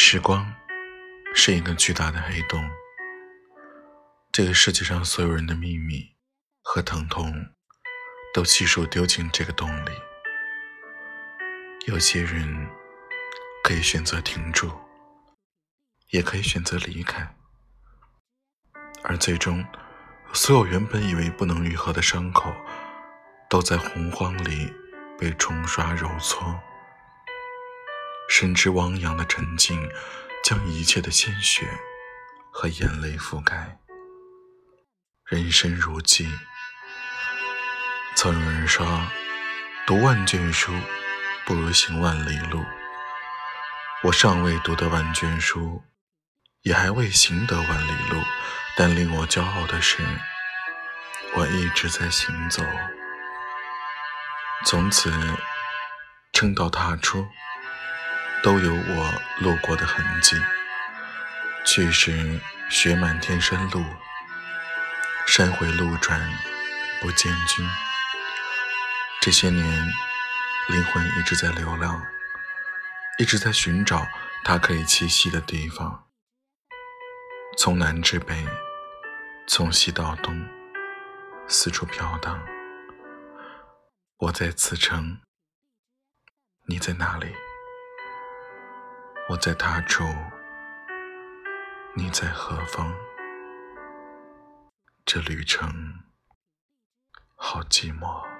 时光是一个巨大的黑洞，这个世界上所有人的秘密和疼痛都悉数丢进这个洞里。有些人可以选择停住，也可以选择离开，而最终，所有原本以为不能愈合的伤口，都在洪荒里被冲刷揉搓。深知汪洋的沉静，将一切的鲜血和眼泪覆盖。人生如寄，曾有人说：“读万卷书，不如行万里路。”我尚未读得万卷书，也还未行得万里路，但令我骄傲的是，我一直在行走。从此，撑到踏出。都有我路过的痕迹。去时雪满天山路，山回路转不见君。这些年，灵魂一直在流浪，一直在寻找它可以栖息的地方。从南至北，从西到东，四处飘荡。我在此城，你在哪里？我在他处，你在何方？这旅程好寂寞。